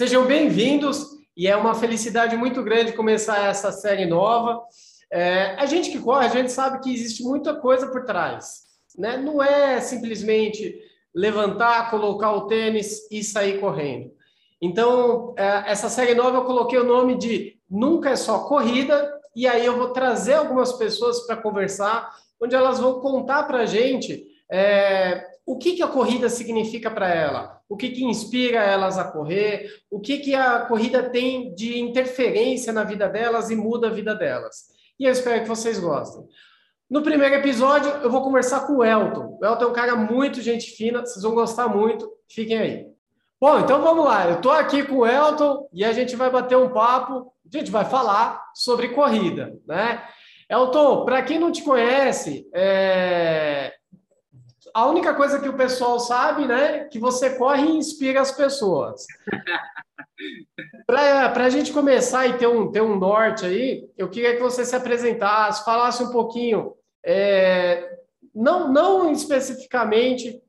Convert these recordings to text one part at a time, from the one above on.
Sejam bem-vindos e é uma felicidade muito grande começar essa série nova. É, a gente que corre, a gente sabe que existe muita coisa por trás. Né? Não é simplesmente levantar, colocar o tênis e sair correndo. Então, é, essa série nova eu coloquei o nome de Nunca é só corrida, e aí eu vou trazer algumas pessoas para conversar, onde elas vão contar para a gente é, o que, que a corrida significa para ela, o que, que inspira elas a correr, o que, que a corrida tem de interferência na vida delas e muda a vida delas. E eu espero que vocês gostem. No primeiro episódio, eu vou conversar com o Elton. O Elton é um cara muito gente fina, vocês vão gostar muito. Fiquem aí. Bom, então vamos lá. Eu estou aqui com o Elton e a gente vai bater um papo. A gente vai falar sobre corrida, né? Elton, para quem não te conhece, é... a única coisa que o pessoal sabe, né, que você corre e inspira as pessoas. Para a gente começar e ter um, ter um norte aí, eu queria que você se apresentasse, falasse um pouquinho é, não, não especificamente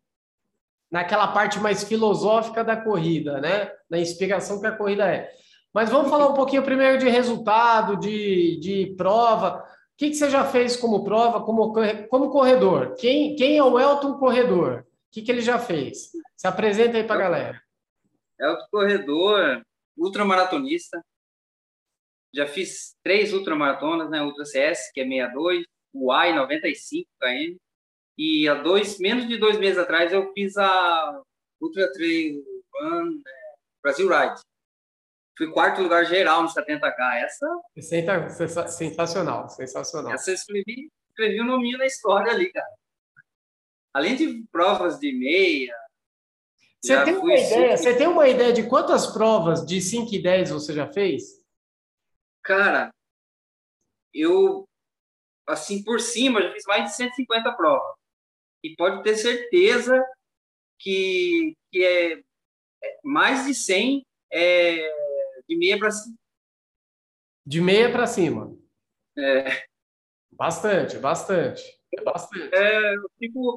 naquela parte mais filosófica da corrida, né? Na inspiração que a corrida é. Mas vamos falar um pouquinho primeiro de resultado, de, de prova. O que, que você já fez como prova, como, como corredor? Quem, quem é o Elton Corredor? O que, que ele já fez? Se apresenta aí para a galera. Elton Corredor, ultramaratonista. Já fiz três ultramaratonas, né? Ultra CS, que é 62, UAI 95 km. E há dois, menos de dois meses atrás eu fiz a Ultra Trail Run né, Brasil Ride. Fui quarto lugar geral no 70K. Essa. Sensacional, sensacional. Essa eu escrevi, escrevi um nominho na história ali, cara. Além de provas de meia. Você tem, uma ideia, você tem uma ideia de quantas provas de 5 e 10 você já fez? Cara, eu assim por cima, já fiz mais de 150 provas. E pode ter certeza que, que é, é mais de 100 é, de meia para cima. De meia para cima. É. Bastante, bastante. É bastante. É, eu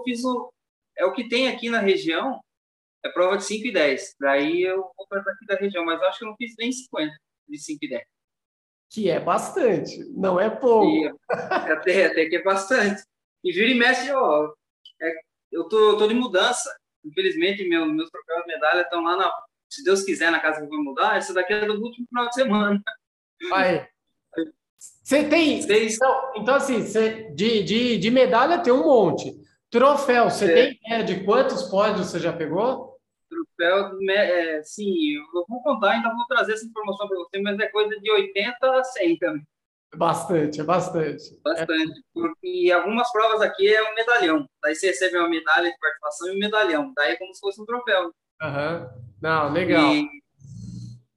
fiz o, é o que tem aqui na região, é prova de 5 e 10. Daí eu vou para daqui da região, mas acho que eu não fiz nem 50 de 5 e 10 que é bastante, não é pouco. E, até, até que é bastante. E vira e mexe, ó, é, eu tô, tô de mudança. Infelizmente, meu, meus troféus de medalha estão lá na. Se Deus quiser, na casa que eu vou mudar, essa daqui é do último final de semana. Vai. Você tem. Então, então, assim, você, de, de, de medalha tem um monte. Troféu, você é. tem ideia de quantos pódios você já pegou? troféu, é, sim, eu vou contar, ainda vou trazer essa informação para você, mas é coisa de 80 a 100 também. Bastante, é bastante. Bastante. Porque algumas provas aqui é um medalhão. Daí você recebe uma medalha de participação e um medalhão. Daí é como se fosse um troféu. Uhum. Não, legal. E,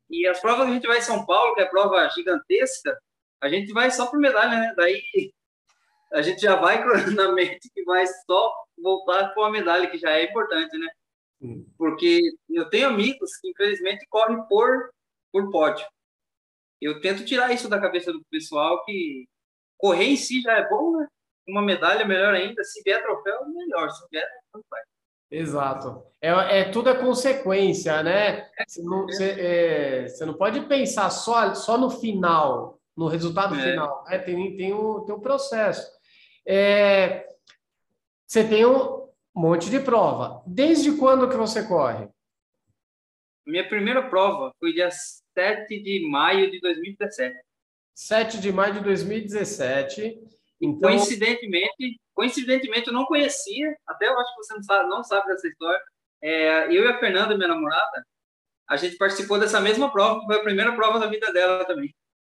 e as provas que a gente vai em São Paulo, que é prova gigantesca, a gente vai só por medalha, né? Daí a gente já vai na mente que vai só voltar com a medalha, que já é importante, né? Porque eu tenho amigos que, infelizmente, correm por, por pódio. Eu tento tirar isso da cabeça do pessoal que correr em si já é bom, né? Uma medalha melhor ainda. Se vier troféu, melhor. Se vier, não vai. Exato. É, é tudo a consequência, né? Você não, você, é, você não pode pensar só, só no final, no resultado é. final. Né? Tem, tem, o, tem o processo. É, você tem um monte de prova. Desde quando que você corre? Minha primeira prova foi dia 7 de maio de 2017. 7 de maio de 2017. Então... Coincidentemente, coincidentemente, eu não conhecia, até eu acho que você não sabe, não sabe dessa história. É, eu e a Fernanda, minha namorada, a gente participou dessa mesma prova, foi a primeira prova da vida dela também.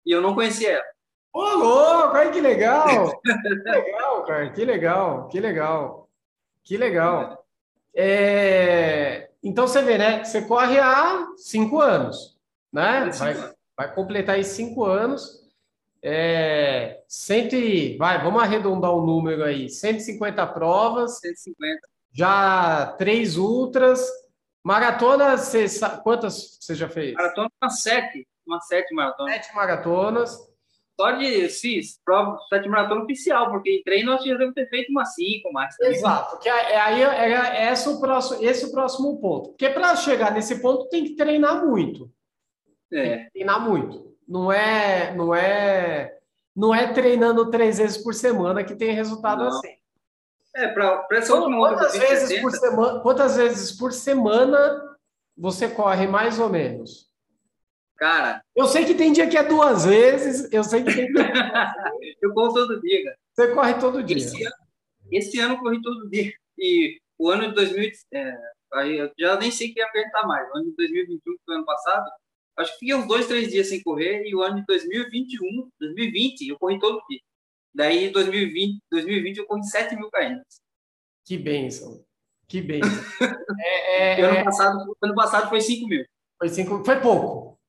E eu não conhecia ela. Ô, louco! Ai, que legal! que legal, cara, que legal, que legal. Que legal. É, então você vê, né? Você corre há cinco anos, né? Vai, vai completar aí cinco anos. É, cento e, vai, vamos arredondar o número aí. 150 provas. 150. Já três ultras. Maratona, você, quantas você já fez? Maratona, sete. Uma sete maratonas. Sete maratonas. Só de CIS, prova, sete maratona oficial, porque em treino nós tínhamos ter feito uma cinco mais. Exato, que aí é, é, esse, o próximo, esse o próximo ponto. Porque para chegar nesse ponto tem que treinar muito. É. Treinar muito. Não é, não é, não é treinando três vezes por semana que tem resultado não. assim. É, para essa última quantas vezes por semana, quantas vezes por semana você corre mais ou menos? Cara, eu sei que tem dia que é duas vezes, eu sei que tem dia que é eu corro todo dia, cara. Você corre todo dia. Esse ano, esse ano eu corri todo dia. E o ano de 2000, é, aí eu já nem sei que ia perguntar mais. O ano de 2021, que foi ano passado, acho que fiquei uns dois, três dias sem correr. E o ano de 2021, 2020, eu corri todo dia. Daí, 2020, 2020 eu corri 7 mil km. Que bênção. Que bênção. é, é, ano, é. passado, ano passado foi 5 mil. Foi, cinco, foi pouco.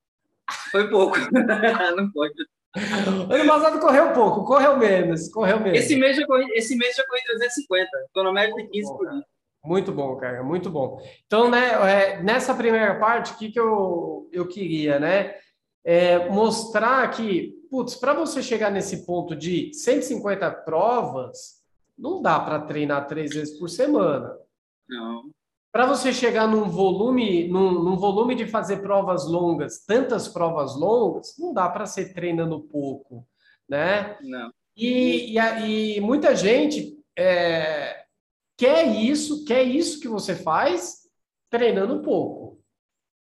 Foi pouco. Não pode. Ano passado correu pouco, correu menos, correu menos. Esse mês já corri, esse mês já corri 350, estou no médio de 15 por dia. Muito bom, cara, muito bom. Então, né, é, nessa primeira parte, o que, que eu, eu queria, né? É mostrar que, putz, para você chegar nesse ponto de 150 provas, não dá para treinar três vezes por semana. Não para você chegar num volume, num, num, volume de fazer provas longas, tantas provas longas, não dá para ser treinando pouco, né? Não. E, e, e muita gente é, quer isso, quer isso que você faz, treinando pouco,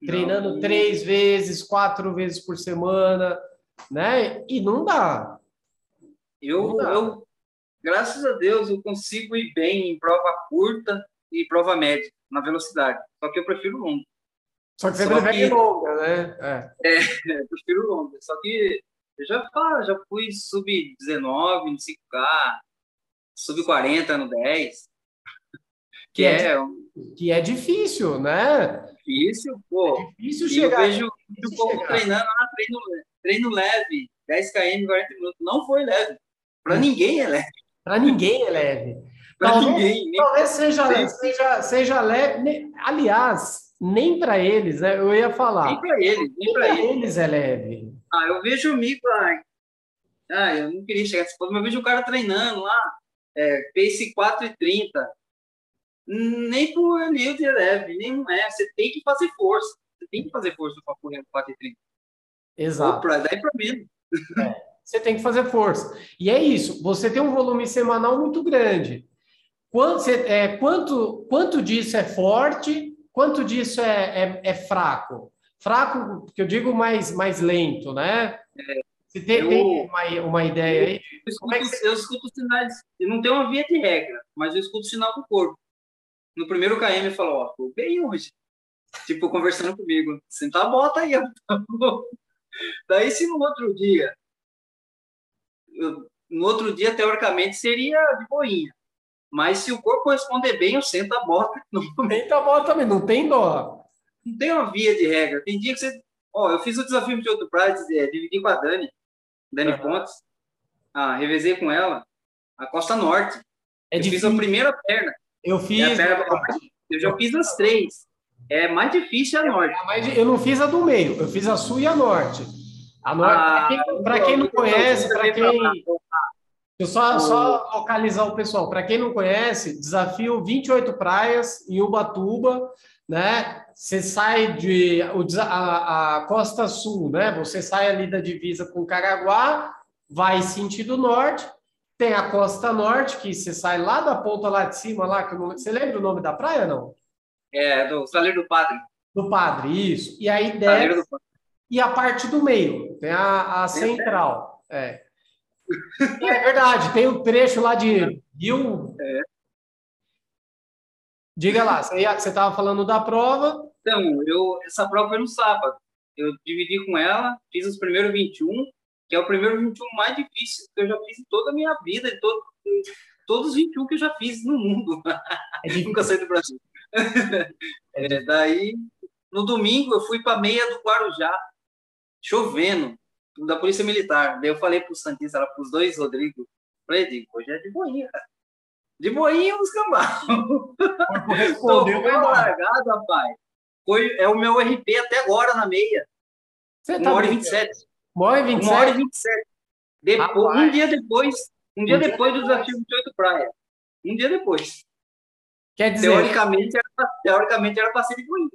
não. treinando três vezes, quatro vezes por semana, né? E não dá. Eu, não dá. eu graças a Deus, eu consigo ir bem em prova curta e prova média na velocidade. Só que eu prefiro longa. Só que você Só prefere que... longa, né? É. é, eu prefiro longa. Só que eu já, já fui sub-19 no 5K, sub-40 no 10. Que, é, é que é difícil, né? Difícil, pô. É difícil chegar. Eu vejo o povo treinando lá, treino, treino leve, 10 km, 40 minutos. Não foi leve. Para ninguém é leve. Para ninguém é leve. Talvez, ninguém, talvez seja, seja, seja leve. Aliás, nem para eles, né? Eu ia falar. Nem para eles, nem para eles. eles é leve. Ah, eu vejo o Mico lá. Ah, eu não queria chegar nesse ponto, mas eu vejo o cara treinando lá, é, pace 4,30. Nem por Newton é leve, nem é. Você tem que fazer força. Você tem que fazer força para correr 4,30. Exato. Para daí para menos. É, você tem que fazer força. E é isso. Você tem um volume semanal muito grande. Quanto, é, quanto, quanto disso é forte, quanto disso é, é, é, fraco? Fraco, que eu digo mais, mais lento, né? Você tem, eu, tem uma, uma ideia aí? Eu escuto, é você... eu escuto sinais, eu não tenho uma via de regra, mas eu escuto sinal do corpo. No primeiro KM falou, ó, tô bem hoje. Tipo, conversando comigo, sentar a bota aí, ó. Daí se no outro dia, eu, no outro dia, teoricamente, seria de boinha. Mas se o corpo responder bem, eu sento a bota. Senta a bota também, não tem dó. Não tem uma via de regra. Tem dia que você. Ó, eu fiz o desafio de outro prazo, é, dividi com a Dani, Dani. Pontes. Ah, revezei com ela. A Costa Norte. É eu difícil. fiz a primeira perna. Eu fiz. Perna, eu já fiz as três. É mais difícil a é, norte. É eu não fiz a do meio, eu fiz a sul e a norte. A norte, ah, para quem, quem, não conhece, para quem, eu só, só localizar o pessoal. Para quem não conhece, desafio 28 praias em Ubatuba, né? Você sai de a, a Costa Sul, né? Você sai ali da divisa com Caraguá, vai sentido norte. Tem a Costa Norte, que você sai lá da ponta lá de cima, lá que não... você lembra o nome da praia, não? É, do Saleiro do Padre. Do Padre, isso. E aí desce. E a parte do meio, tem a, a central. É. É verdade, tem um trecho lá de Rio. É. Diga lá, você estava falando da prova. Então, eu, essa prova foi no sábado. Eu dividi com ela, fiz os primeiros 21, que é o primeiro 21 mais difícil que eu já fiz em toda a minha vida, em todo, todos os 21 que eu já fiz no mundo. É Nunca saí do Brasil. É, daí, no domingo, eu fui para meia do Guarujá, chovendo da Polícia Militar. Daí eu falei pro Santista, para os dois Rodrigo, falei, hoje é de boinha, cara. De boinha os cambal. Respondeu foi largado, rapaz. Foi, é o meu RP até agora na meia. Você tá uma hora e 27. Uma hora e 27? Uma hora e 27. Depois, um dia depois, um dia um depois dia do desafio 28 praia. Um dia depois. Quer dizer... Teoricamente, era, teoricamente era para ser de boinha.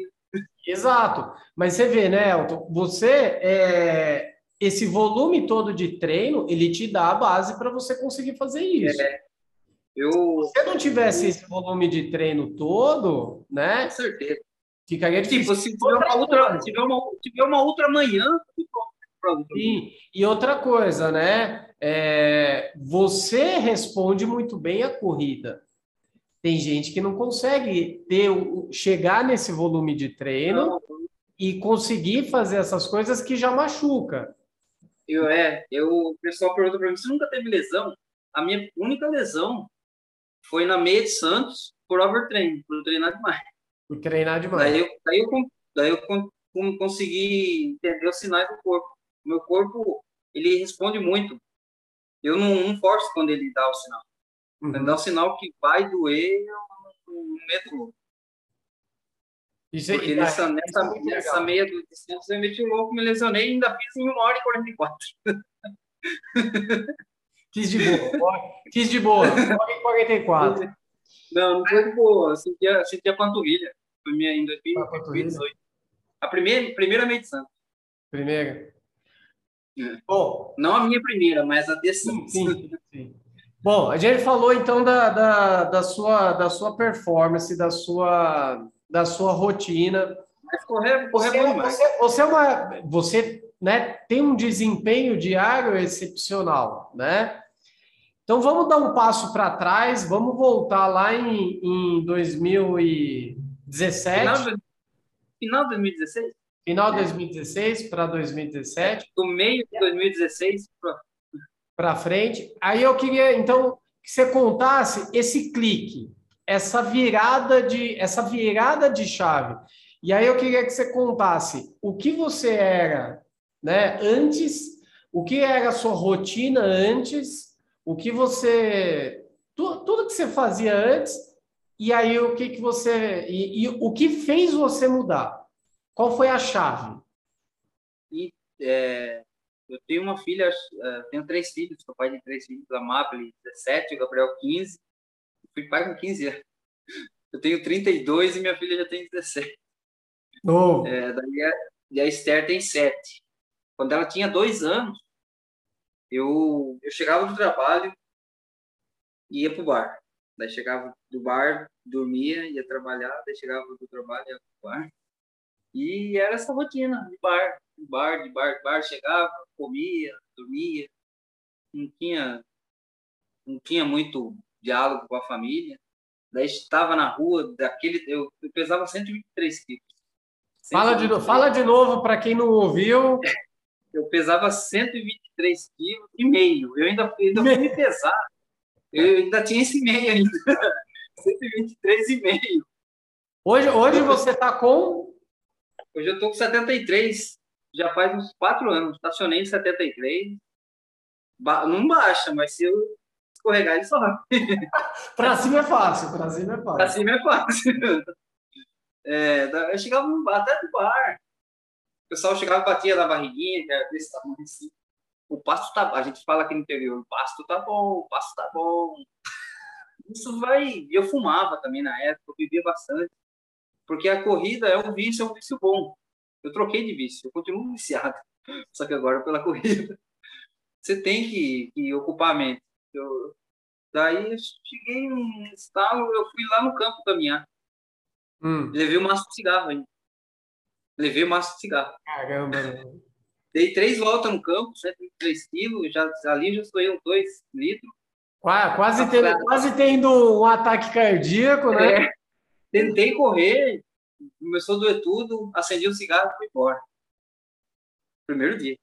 Exato. Mas você vê, né, Elton? Você, é... esse volume todo de treino, ele te dá a base para você conseguir fazer isso. É. Eu... Se você não tivesse esse volume de treino todo, né? Com certeza. Ficaria tipo, difícil. Tipo, se tiver uma outra, tiver uma, tiver uma outra manhã, Sim. E outra coisa, né? É, você responde muito bem a corrida. Tem gente que não consegue ter, chegar nesse volume de treino não. e conseguir fazer essas coisas que já machuca. Eu é, eu, o pessoal pergunta para mim, você nunca teve lesão? A minha única lesão foi na meia de Santos por overtraining, por treinar demais. Por treinar demais. Daí eu, daí eu, daí eu consegui entender os sinais do corpo. Meu corpo, ele responde muito. Eu não, não forço quando ele dá o sinal. Uhum. Quando dá o sinal que vai doer, eu não meto louco. Isso, Porque tá, nessa, nessa, é nessa meia do Santos eu meti louco, me lesionei e ainda fiz em 1 hora e 44. Quis de boa. Quis de boa. 44. Não, não foi de boa. Senti a, senti a panturrilha. Foi minha em 2018. A primeira, primeira medição. Primeira. É. Bom, não a minha primeira, mas a de sim, sim. Bom, a gente falou então da, da, da, sua, da sua performance, da sua, da sua rotina. Mas correr, correr você, é você, você, é uma, você né, tem um desempenho diário excepcional, né? Então vamos dar um passo para trás, vamos voltar lá em, em 2017. Final, final de 2016? Final de 2016 para 2017. Do meio de 2016 para frente. Aí eu queria, então, que você contasse esse clique, essa virada de, essa virada de chave. E aí eu queria que você contasse o que você era, né, antes, o que era a sua rotina antes o que você. Tu, tudo que você fazia antes, e aí o que, que você. E, e, o que fez você mudar? Qual foi a chave? E, é, eu tenho uma filha, é, tenho três filhos, sou pai de três filhos, a Maple, 17, o Gabriel, 15. fui pai com 15 anos. Eu tenho 32 e minha filha já tem 17. Oh. É, daí a, e a Esther tem 7. Quando ela tinha dois anos, eu, eu chegava do trabalho e ia pro bar. Daí chegava do bar, dormia, ia trabalhar, daí chegava do trabalho, ia pro bar. E era essa rotina de bar, de bar, de bar, de bar, chegava, comia, dormia. Não tinha, não tinha muito diálogo com a família. Daí estava na rua, daquele, eu, eu pesava 123 quilos. Fala de, fala de novo para quem não ouviu. eu pesava 123 quilos e meio. Eu ainda, ainda fui me pesar. Eu ainda tinha esse meio ainda. 123 e meio. Hoje, hoje você está com? Hoje eu estou com 73. Já faz uns 4 anos. Estacionei em 73. Ba não baixa, mas se eu escorregar, ele sobe. para cima é fácil. Para cima é fácil. Para cima é fácil. É, eu chegava até no bar pessoal chegava e batia na barriguinha, que era desse tamanho assim. O pasto tá A gente fala aqui no interior, o pasto tá bom, o pasto tá bom. Isso vai. Eu fumava também na época, eu bebia bastante. Porque a corrida é um vício, é um vício bom. Eu troquei de vício, eu continuo viciado. Só que agora pela corrida. Você tem que, que ocupar a mente. Eu, daí eu cheguei num estalo, eu fui lá no campo caminhar. Hum. Levei um maço de cigarro ainda. Levei o maço de cigarro. Caramba. Dei três voltas no campo, 103 quilos, já, ali já estourei uns dois litros. Quase, tendo, quase tendo um ataque cardíaco, né? É. Tentei correr, começou a doer tudo, acendi um cigarro e fui embora. Primeiro dia.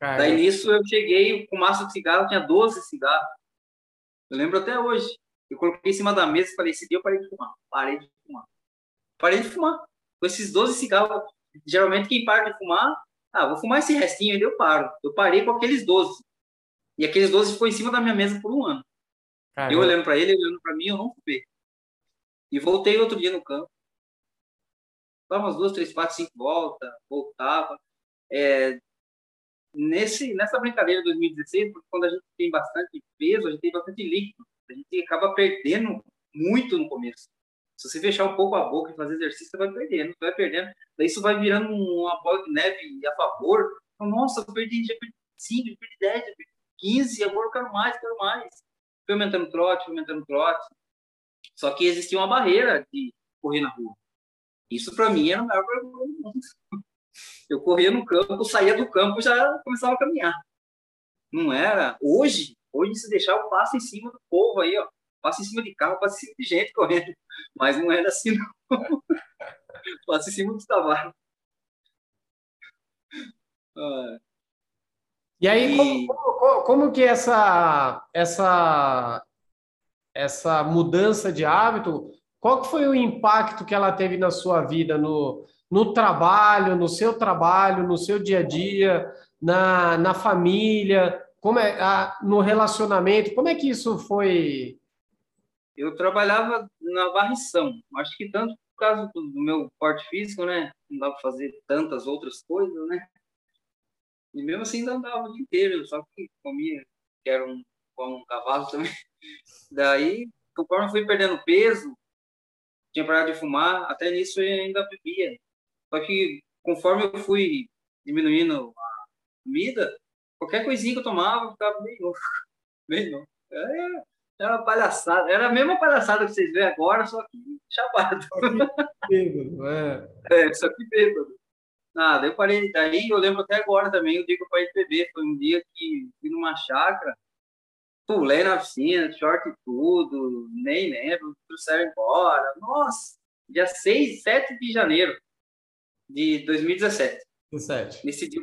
Daí nisso eu cheguei com maço de cigarro, tinha 12 cigarros. Eu lembro até hoje. Eu coloquei em cima da mesa e falei, esse dia eu parei de fumar. Parei de fumar. Parei de fumar. Com esses 12 cigarros, geralmente quem para de fumar, ah, vou fumar esse restinho ainda eu paro. Eu parei com aqueles 12. E aqueles 12 ficou em cima da minha mesa por um ano. Caramba. Eu olhando para ele, ele olhando para mim, eu não fumei. E voltei outro dia no campo. Dava umas duas, três, quatro, cinco voltas, voltava. É, nesse, nessa brincadeira de 2016, porque quando a gente tem bastante peso, a gente tem bastante líquido, a gente acaba perdendo muito no começo. Se você fechar um pouco a boca e fazer exercício, você vai perdendo, vai perdendo. Daí isso vai virando uma bola de neve a favor. Nossa, eu perdi, já perdi 5, já perdi 10, já perdi 15, agora eu quero mais, quero mais. Fui aumentando trote, fui aumentando trote. Só que existia uma barreira de correr na rua. Isso para mim era o maior problema do mundo. Eu corria no campo, saía do campo já começava a caminhar. Não era. Hoje, hoje se deixar, eu passo em cima do povo aí, ó. Passo em cima de carro, passo em cima de gente correndo. Mas não era assim, não. passo em cima dos cavalos. Ah. E aí, e... Como, como, como, que essa, essa, essa mudança de hábito, qual que foi o impacto que ela teve na sua vida, no, no trabalho, no seu trabalho, no seu dia a dia, na, na família, como é, a, no relacionamento, como é que isso foi? Eu trabalhava na varrição, acho que tanto por causa do meu porte físico, né? Não dava para fazer tantas outras coisas, né? E mesmo assim andava o dia inteiro, só que comia, que era um, um cavalo também. Daí, conforme eu fui perdendo peso, tinha parado de fumar, até nisso eu ainda bebia. Só que conforme eu fui diminuindo a comida, qualquer coisinha que eu tomava, eu ficava louco. Meio louco. Era, era uma palhaçada. Era a mesma palhaçada que vocês veem agora, só que chapado. Que bêbado, é. é, só que bêbado. Daí eu parei, daí eu lembro até agora também, o dia que eu parei de beber, foi um dia que fui numa chácara, pulei na piscina, short e tudo, nem lembro, trouxeram embora. Nossa, dia 6, 7 de janeiro de 2017. 17. Nesse dia,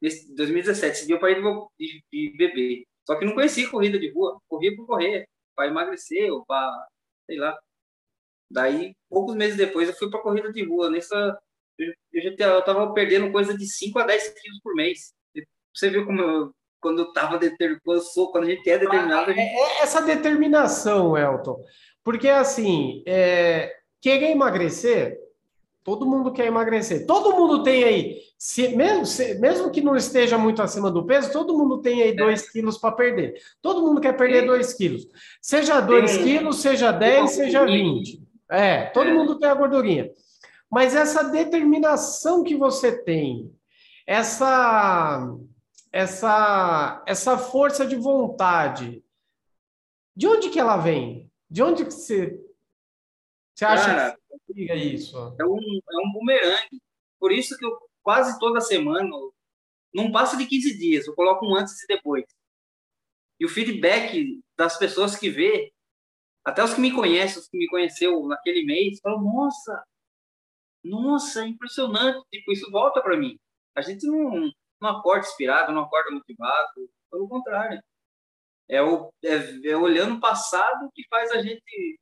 nesse 2017, esse dia eu parei de, de, beber. Só que não conhecia corrida de rua, corria por correr, para emagrecer ou para, sei lá. Daí, poucos meses depois, eu fui para corrida de rua. Nessa eu já eu tava perdendo coisa de 5 a 10 quilos por mês. Você viu como eu, quando eu tava determinado, quando a gente é determinado. Gente... É, é essa determinação, Elton. Porque assim, é, querer emagrecer, todo mundo quer emagrecer. Todo mundo tem aí, se, mesmo, se, mesmo que não esteja muito acima do peso, todo mundo tem aí 2 é. quilos para perder. Todo mundo quer perder 2 quilos. Seja 2 quilos, seja 10, seja 20. É, todo é. mundo tem a gordurinha. Mas essa determinação que você tem, essa essa essa força de vontade, de onde que ela vem? De onde que você, você acha Cara, que liga isso? É um, é um bumerangue. Por isso que eu quase toda semana, não passa de 15 dias, eu coloco um antes e depois. E o feedback das pessoas que vê, até os que me conhecem, os que me conheceu naquele mês, falam, nossa, nossa, é impressionante. Tipo, isso volta para mim. A gente não, não acorda inspirado, não acorda motivado. Pelo contrário. É, o, é, é olhando o passado que faz a gente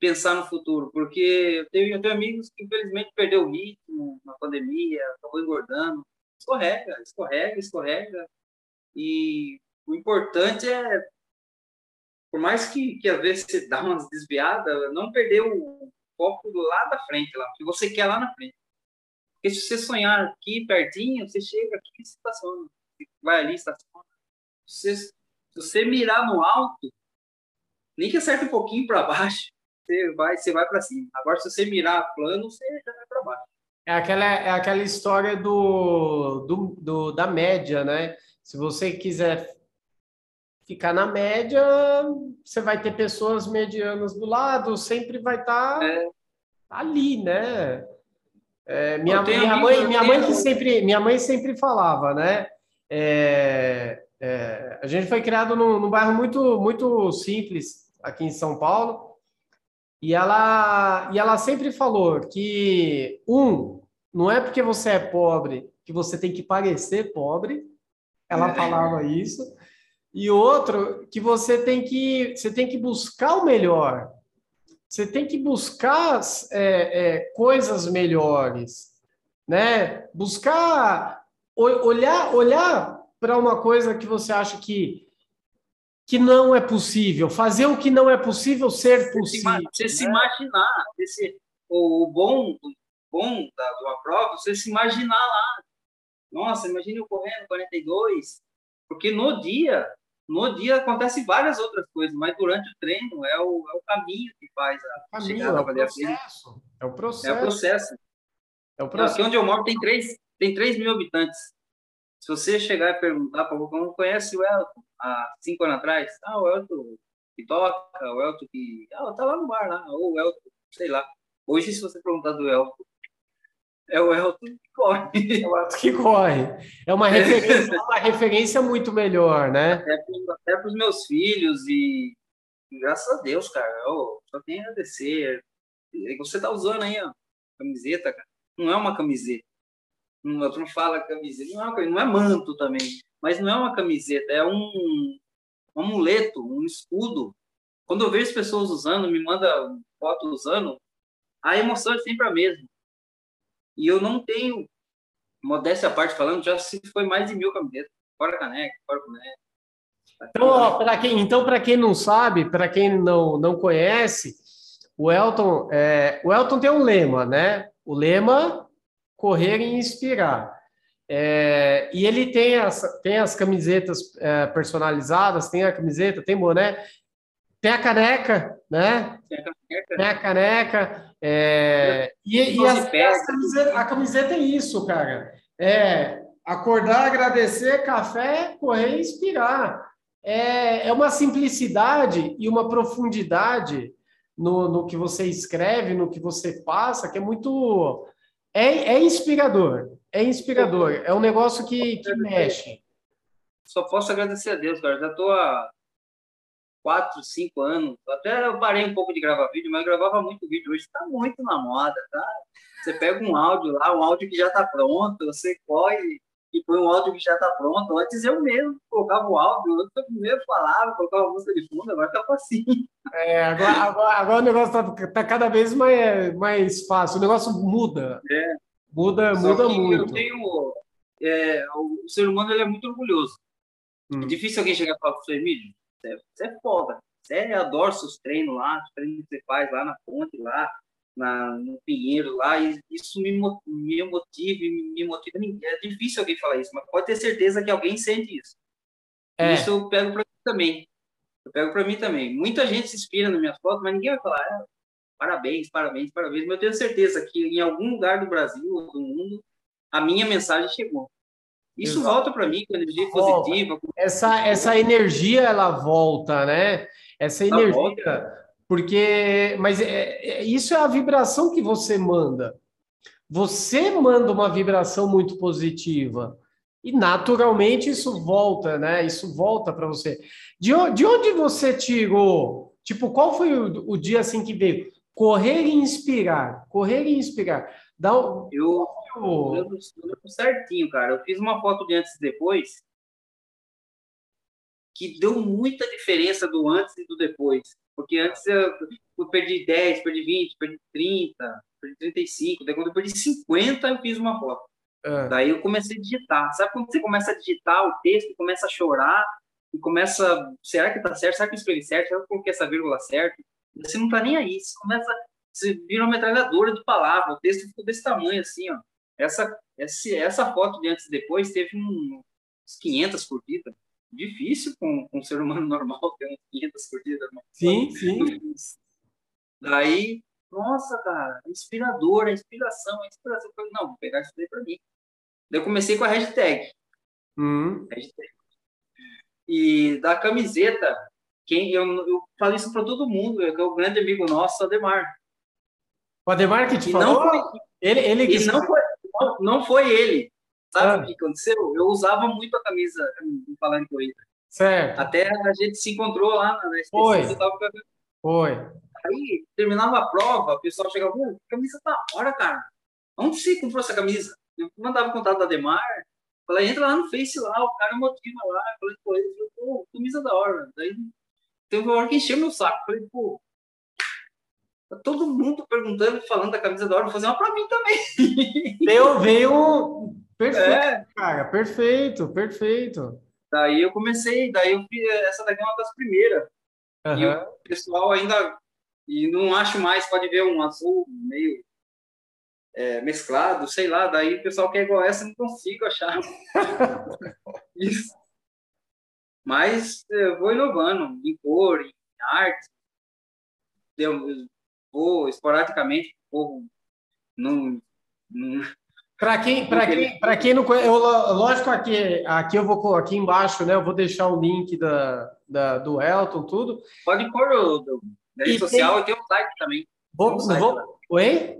pensar no futuro. Porque eu tenho, eu tenho amigos que, infelizmente, perdeu o ritmo na pandemia, acabou engordando. Escorrega, escorrega, escorrega. E o importante é, por mais que, que às vezes você dá umas desviadas, não perder o, foco lá da frente, lá, que você quer lá na frente. Porque se você sonhar aqui pertinho, você chega aqui e estaciona. Você vai ali, estaciona. Se, se você mirar no alto, nem que acerte um pouquinho para baixo, você vai, você vai para cima. Agora, se você mirar plano, você já vai para baixo. É aquela, é aquela história do, do, do, da média, né? Se você quiser ficar na média, você vai ter pessoas medianas do lado, sempre vai estar tá é. ali, né? É, minha, minha mãe, minha mãe que sempre, minha mãe sempre falava, né? É, é, a gente foi criado num, num, bairro muito, muito simples aqui em São Paulo e ela, e ela sempre falou que um, não é porque você é pobre que você tem que parecer pobre. Ela é. falava isso e outro que você tem que você tem que buscar o melhor. Você tem que buscar é, é, coisas melhores, né? Buscar olhar olhar para uma coisa que você acha que que não é possível, fazer o que não é possível ser possível. Você né? se imaginar, esse, o bom, o bom da tua prova, você se imaginar lá. Nossa, imagine eu correndo 42, porque no dia no dia acontece várias outras coisas, mas durante o treino é o, é o caminho que faz a caminho, chegada é o processo. É o processo. É o processo. É o processo. Aqui onde eu moro tem 3, tem 3 mil habitantes. Se você chegar e perguntar para qualquer um, conhece o Elton há cinco anos atrás? Ah, o Elton que toca, o Elton que. Ah, tá lá no bar lá, ou o Elton, sei lá. Hoje, se você perguntar do Elton, é o Elton que corre. É o Elton que corre. É uma referência, é uma referência muito melhor, né? Até para os meus filhos e graças a Deus, cara, eu só tenho a agradecer. Você tá usando aí, ó, camiseta, cara. Não é uma camiseta. Não, não fala camiseta, não é, uma, não é manto também, mas não é uma camiseta, é um, um amuleto, um escudo. Quando eu vejo as pessoas usando, me manda foto usando, a emoção é sempre a mesma. E eu não tenho, modéstia à parte falando, já se foi mais de mil camisetas. Fora caneca, fora boneca. Então, para quem, então, quem não sabe, para quem não, não conhece, o Elton, é, o Elton tem um lema, né? O lema correr e inspirar. É, e ele tem as, tem as camisetas é, personalizadas, tem a camiseta, tem boné, tem a caneca, né? Tem a caneca. Tem a caneca é, e, e as, as camiseta, a camiseta é isso, cara. É acordar, agradecer, café, correr e inspirar. É, é uma simplicidade e uma profundidade no, no que você escreve, no que você passa, que é muito é, é inspirador, é inspirador. É um negócio que, que mexe. Só posso agradecer a Deus, cara. Estou há quatro, cinco anos. Até eu parei um pouco de gravar vídeo, mas eu gravava muito vídeo. Hoje está muito na moda, tá? Você pega um áudio lá, um áudio que já está pronto, você corre e põe um áudio que já está pronto. Antes eu mesmo colocava o áudio, eu primeiro falava, colocava a música de fundo, agora tá assim. É, agora, agora, agora o negócio está tá cada vez mais, mais fácil, o negócio muda. É. Muda, Só muda muito. Eu tenho, é, o ser humano ele é muito orgulhoso. Hum. É difícil alguém chegar e falar para você, Emílio, você, você é foda. Você adora seus treinos lá, os treinos que você faz lá na ponte, lá, na, no Pinheiro lá, e isso me, me motiva, me, me motiva. É difícil alguém falar isso, mas pode ter certeza que alguém sente isso. É. Isso eu pego para mim também. Eu pego para mim também. Muita gente se inspira nas minhas fotos, mas ninguém vai falar, ah, parabéns, parabéns, parabéns. Mas eu tenho certeza que em algum lugar do Brasil ou do mundo, a minha mensagem chegou. Isso Exato. volta para mim com energia positiva. Essa, essa energia, ela volta, né? Essa energia porque, mas é, é, isso é a vibração que você manda. Você manda uma vibração muito positiva e naturalmente isso volta, né? Isso volta para você. De, de onde você tirou? Tipo, qual foi o, o, dia assim que veio? Correr e inspirar, correr e inspirar. Dá um, eu, eu, eu certinho, cara. Eu fiz uma foto de antes e depois que deu muita diferença do antes e do depois. Porque antes eu, eu perdi 10, perdi 20, perdi 30, perdi 35. Daí quando eu perdi 50, eu fiz uma foto. É. Daí eu comecei a digitar. Sabe quando você começa a digitar o texto, começa a chorar, e começa, será que tá certo? Será que eu escrevi certo? Será que eu coloquei essa vírgula certa? Você não tá nem aí. Você começa, você vira uma metralhadora de palavras. O texto ficou desse tamanho assim, ó. Essa, essa, essa foto de antes e depois teve uns 500 curtidas difícil com, com um ser humano normal ter umas 500 curtidas. Sim, sim. Daí, nossa, cara, inspirador, a inspiração, a inspiração. Falei, não, vou pegar isso daí para mim. Daí eu comecei com a hashtag. Hum. hashtag. E da camiseta, quem eu, eu falei isso para todo mundo, é, é o grande amigo nosso, Ademar. O Ademar que te falou? Não foi, ele, ele não foi, não, foi ele. Sabe ah. o que aconteceu? Eu usava muito a camisa no Falando Corrida. Certo. Até a gente se encontrou lá na SPC. Foi. Foi. Aí, terminava a prova, o pessoal chegava, camisa tá hora, cara. Onde você comprou essa camisa? Eu mandava contato da Demar, falei, entra lá no Face lá, o cara motiva lá. Falei, pô, ele falou, pô, camisa da hora. Daí teve uma hora que encheu meu saco. Falei, pô, tá todo mundo perguntando, falando da camisa da hora, vou fazer uma pra mim também. Eu veio Perfeito, é. cara, perfeito, perfeito. Daí eu comecei, daí eu fiz, essa daqui é uma das primeiras. Uhum. E o pessoal ainda, e não acho mais, pode ver um azul meio é, mesclado, sei lá, daí o pessoal quer igual essa, não consigo achar. Isso. Mas eu vou inovando em cor, em arte. Eu vou esporadicamente, vou num para quem, para quem, para quem não conhece, eu, lógico aqui, aqui eu vou aqui embaixo, né? Eu vou deixar o link da, da do Elton, tudo. Pode pôr o da rede e social tem, e tem um site também. Vou, um site vou, oi?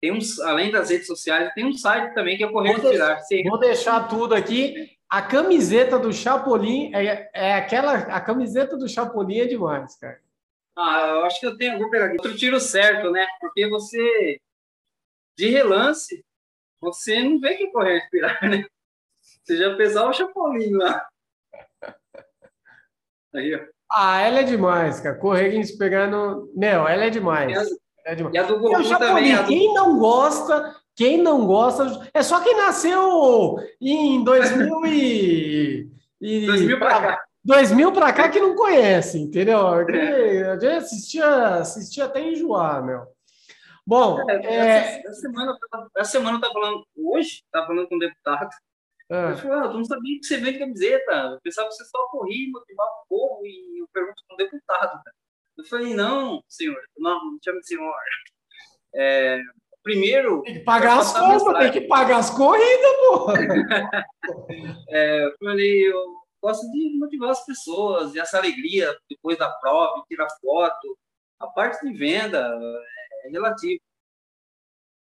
Tem uns, além das redes sociais, tem um site também que é Correio vou. Deixar, vou deixar tudo aqui. A camiseta do Chapolin é, é aquela. A camiseta do Chapolin é demais, cara. Ah, eu acho que eu tenho. Vou pegar aqui. Outro tiro certo, né? Porque você, de relance, você não vê que correr respirar, né? Você já pesar o Chapolin lá. Aí, ó. Ah, ela é demais, cara. Correr pegar no. Meu, ela é demais. É demais. E a do Goku também. Do... Quem não gosta, quem não gosta, é só quem nasceu em 2000 e. e 2000 para cá. 2000 para cá que não conhece, entendeu? Porque a gente assistia, assistia até enjoar, meu. Bom, é, é... Essa, semana, essa semana eu estava falando, hoje, estava falando com um deputado. É. Eu falei, ah, eu não sabia que você vende camiseta. Eu pensava que você só corria, motivava o povo e eu pergunto para um deputado. Eu falei, não, senhor, não, não chame senhor. É, primeiro. Tem que pagar as contas, tem que pagar as corridas, pô. é, eu falei, eu gosto de motivar as pessoas, e essa alegria depois da prova, tirar foto. A parte de venda é relativo.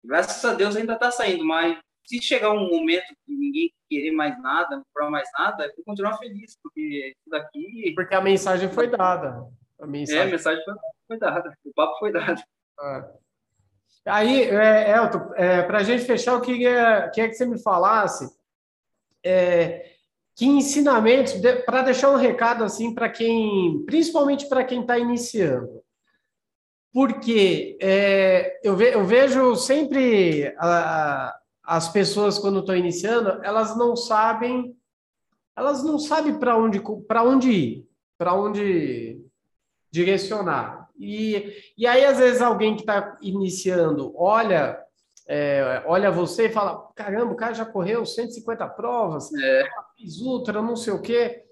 Graças a Deus ainda está saindo, mas se chegar um momento que ninguém querer mais nada, não comprar mais nada, eu vou continuar feliz, porque isso daqui. Porque a mensagem foi dada. A mensagem, é, a mensagem foi, foi dada, o papo foi dado. É. Aí, é, Elton, é, para a gente fechar, eu queria, queria que você me falasse é, que ensinamentos, de, para deixar um recado assim para quem, principalmente para quem está iniciando. Porque é, eu, ve, eu, vejo sempre a, as pessoas, quando estão iniciando, elas não sabem, elas não sabem para onde, onde ir, para onde direcionar. E, e aí, às vezes, alguém que está iniciando olha é, olha você e fala: caramba, o cara já correu 150 provas, é. fiz ultra, não sei o quê.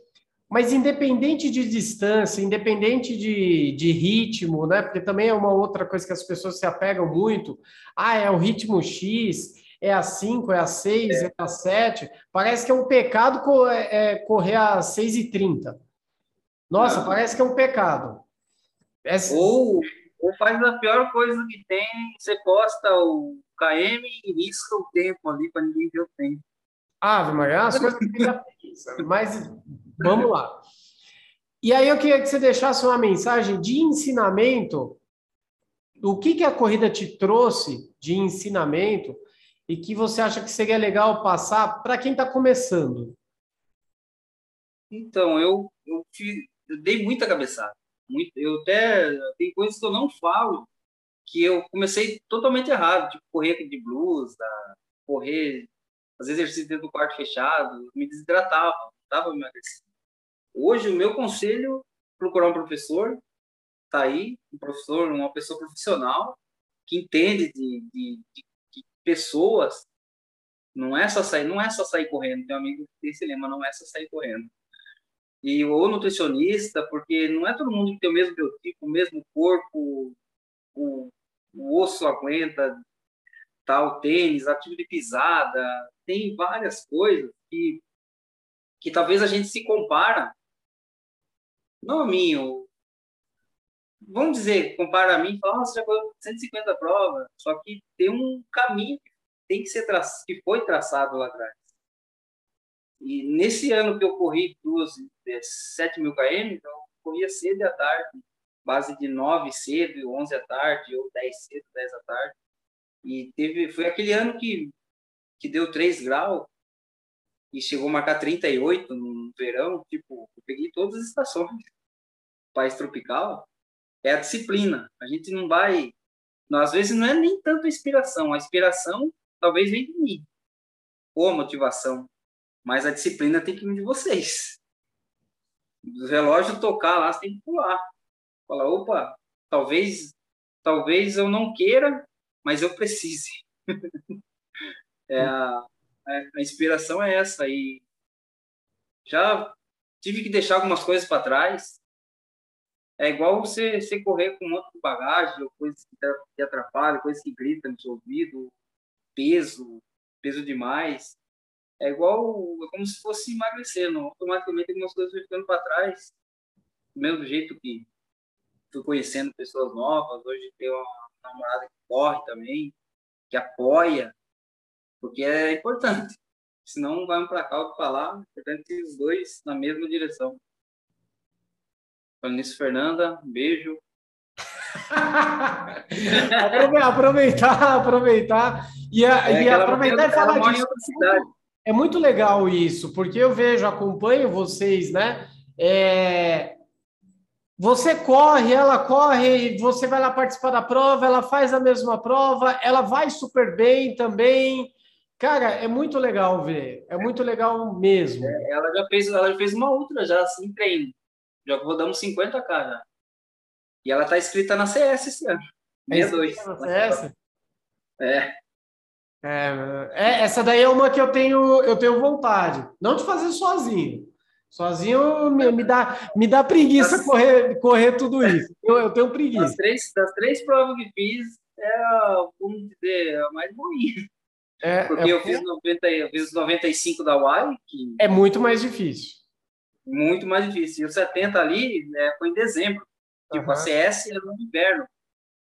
Mas independente de distância, independente de, de ritmo, né? Porque também é uma outra coisa que as pessoas se apegam muito. Ah, é o ritmo X, é a 5, é a 6, é, é a 7. Parece que é um pecado é, é correr a 6 e 30. Nossa, não. parece que é um pecado. Ou, ou faz a pior coisa que tem, você posta o KM e risca o tempo ali para ninguém ver o tempo. Ave Maria, as coisas que já Mas vamos lá. E aí eu queria que você deixasse uma mensagem de ensinamento. O que, que a corrida te trouxe de ensinamento e que você acha que seria legal passar para quem está começando? Então, eu, eu, te, eu dei muita cabeçada. Muito, eu até tem coisas que eu não falo que eu comecei totalmente errado, tipo correr de blues, da, correr, fazer exercício dentro do quarto fechado, me desidratava, estava me emagrecendo. Hoje o meu conselho procurar um professor, tá aí, um professor, uma pessoa profissional que entende de, de, de, de pessoas. Não é só sair, não é só sair correndo. Tem um amigo que tem esse lema, não é só sair correndo e o nutricionista, porque não é todo mundo que tem o mesmo biotipo, o mesmo corpo, o, o osso aguenta tal tênis, ativo de pisada, tem várias coisas que, que talvez a gente se compara, não a mim, ou, vamos dizer, compara a mim fala, nossa, já foi 150 provas, só que tem um caminho que tem que ser tra que foi traçado lá atrás. E nesse ano que eu corri duas, 7 mil km, eu corria cedo e à tarde, base de 9 cedo, 11 à tarde, ou 10 cedo, 10 à tarde. E teve, foi aquele ano que, que deu 3 graus e chegou a marcar 38 no verão. Tipo, eu peguei todas as estações. País tropical é a disciplina. A gente não vai. Às vezes não é nem tanto a inspiração. A inspiração talvez venha de mim, ou a motivação mas a disciplina tem que vir de vocês. O relógio tocar lá, você tem que pular. Falar, opa, talvez, talvez eu não queira, mas eu precise. é, a, a, inspiração é essa. E já tive que deixar algumas coisas para trás. É igual você, você correr com um monte de bagagem, ou coisas que atrapalham, coisas que gritam no seu ouvido, peso, peso demais. É igual, é como se fosse emagrecendo. Automaticamente algumas coisas vão ficando para trás. Do mesmo jeito que fui conhecendo pessoas novas. Hoje tenho uma namorada que corre também, que apoia, porque é importante. Senão vai um para cá, outro para lá. É importante os dois na mesma direção. Falando nisso, Fernanda, um beijo. aproveitar, aproveitar e, é, e aproveitar e falar disso. É muito legal isso, porque eu vejo, acompanho vocês, né? É... Você corre, ela corre, você vai lá participar da prova, ela faz a mesma prova, ela vai super bem também. Cara, é muito legal ver, é muito legal mesmo. É, ela já fez, ela já fez uma outra já assim treino. Já rodamos 50k já. E ela tá inscrita na CS esse ano. 62. É na CS? É. É, é, essa daí é uma que eu tenho, eu tenho vontade. Não de fazer sozinho. Sozinho me, me dá, me dá preguiça das, correr, correr tudo isso. Eu, eu tenho preguiça. Das três, das três provas que fiz, é a, vamos dizer, a mais ruim. É, Porque é, eu, fiz 90, eu fiz 95 da Y. Que é muito mais difícil. Muito mais difícil. E o 70 ali é, foi em dezembro. Tipo, uhum. a CS é no inverno.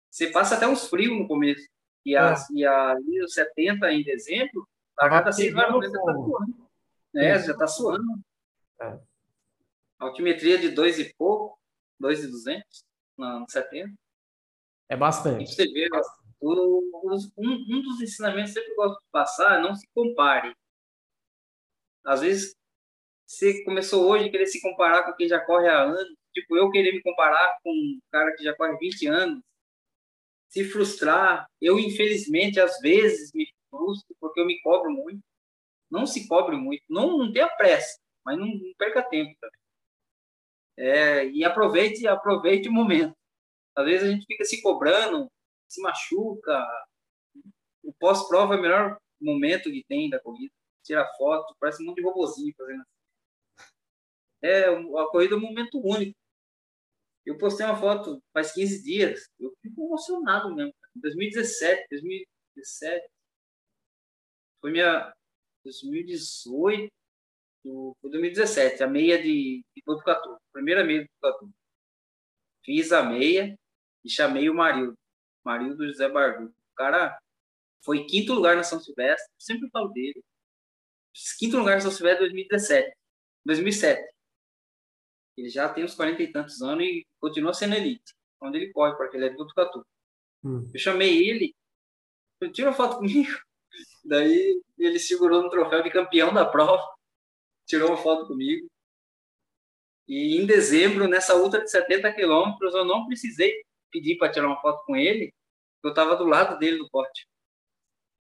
Você passa até uns frios no começo. E, é. as, e os 70 em dezembro, a cada seis horas já tá suando. É, já tá suando. É. Altimetria de dois e pouco, dois e duzentos no 70. É bastante. você vê, o, um, um dos ensinamentos que eu sempre gosto de passar é não se compare. Às vezes, você começou hoje a querer se comparar com quem já corre há anos, tipo, eu querer me comparar com um cara que já corre 20 anos, se frustrar. Eu, infelizmente, às vezes me frustro porque eu me cobro muito. Não se cobre muito. Não, não tenha pressa, mas não, não perca tempo também. É, e aproveite, aproveite o momento. Às vezes a gente fica se cobrando, se machuca. O pós-prova é o melhor momento que tem da corrida. Tira foto, parece um monte de robozinho fazendo assim. É, a corrida é um momento único. Eu postei uma foto faz 15 dias, eu fico emocionado mesmo. 2017, 2017. Foi minha 2018, foi 2017, a meia de, de Botucatu, primeira meia de Botucatu. Fiz a meia e chamei o Marildo, Marildo José Barbu. O cara foi quinto lugar na São Silvestre, sempre falo dele. Quinto lugar na São Silvestre 2017, 2007. Ele já tem uns 40 e tantos anos e continua sendo elite. Onde ele corre, porque ele é de Botucatu. Hum. Eu chamei ele, tira uma foto comigo. Daí ele segurou no troféu de campeão da prova, tirou uma foto comigo. E em dezembro, nessa ultra de 70 quilômetros, eu não precisei pedir para tirar uma foto com ele, eu estava do lado dele no pote.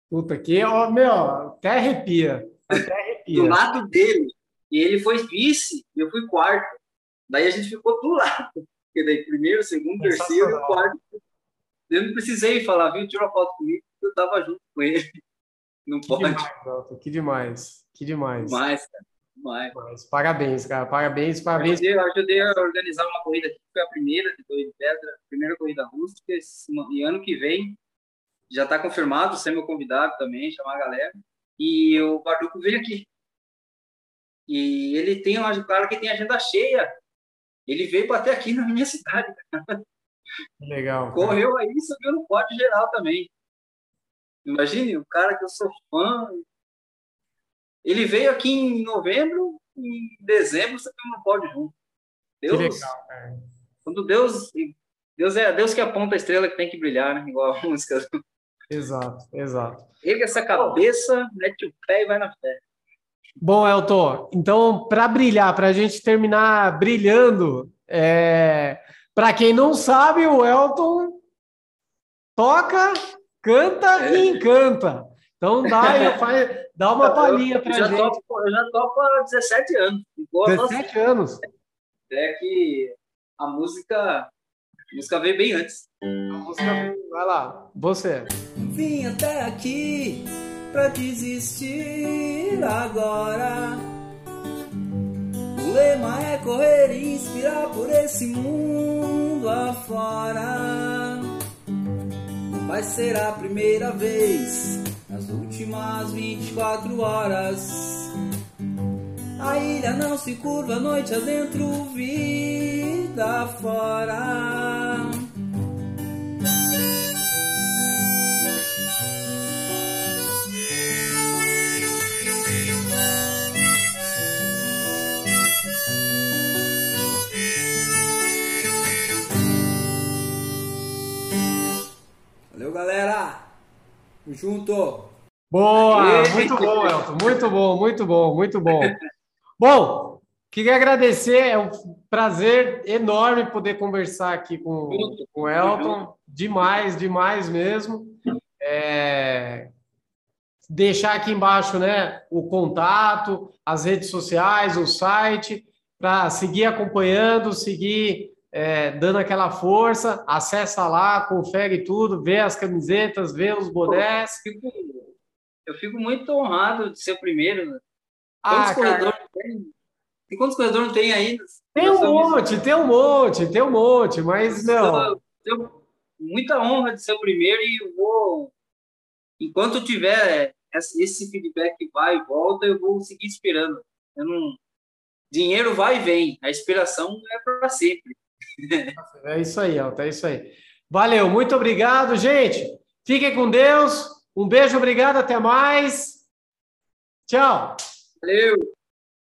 Puta, que, ó, meu, até arrepia. Até arrepia. do lado dele. E ele foi vice, e eu fui quarto. Daí a gente ficou do lado. Porque daí primeiro, segundo, terceiro, quarto. Eu não precisei falar, viu? Tirou a foto comigo, eu tava junto com ele. Não que pode. Demais, que demais. Que demais. Demais, cara. Demais. Parabéns, cara. Parabéns, parabéns. Eu ajudei, eu ajudei a organizar uma corrida que foi a primeira de Torre de Pedra, primeira corrida rústica. E ano que vem já está confirmado, ser meu convidado também, chamar a galera. E o Barduco veio aqui. E ele tem, claro que tem agenda cheia. Ele veio bater aqui na minha cidade. Legal. Correu aí e subiu no pódio geral também. Imagine, o cara que eu sou fã. Ele veio aqui em novembro, em dezembro subiu no pódio junto. Deus, que legal, cara. Quando Deus. Deus é Deus que aponta a estrela que tem que brilhar, né? Igual a música. Exato, exato. Ele essa cabeça, mete o pé e vai na fé. Bom, Elton, então, para brilhar, para a gente terminar brilhando, é... para quem não sabe, o Elton toca, canta é. e encanta. Então, dá, faz, dá uma palhinha para a gente. Toco, eu já toco há 17 anos. 17 anos. É que a música, a música veio bem antes. A música veio, vai lá, você. Vim até aqui pra desistir agora. O lema é correr e inspirar por esse mundo afora. Não vai ser a primeira vez nas últimas 24 horas. A ilha não se curva, noite adentro, vida fora. Valeu, galera! Tamo junto! Boa! Muito bom, Elton. Muito bom, muito bom, muito bom. Bom, queria agradecer, é um prazer enorme poder conversar aqui com, com o Elton. Demais, demais mesmo. É, deixar aqui embaixo né, o contato, as redes sociais, o site, para seguir acompanhando, seguir é, dando aquela força. Acessa lá, confere tudo, vê as camisetas, vê os bonés. Eu fico, eu fico muito honrado de ser o primeiro. né? Ah, Quantos corredores tem? E quantos corredores tem ainda? Tem um monte, tem um monte, tem um monte, mas não. Tenho muita honra de ser o primeiro e eu vou, enquanto eu tiver esse feedback vai e volta, eu vou seguir esperando. Eu não, dinheiro vai e vem, a inspiração é para sempre. É isso aí, Elton, é isso aí. Valeu, muito obrigado, gente. Fiquem com Deus. Um beijo, obrigado, até mais. Tchau. Valeu!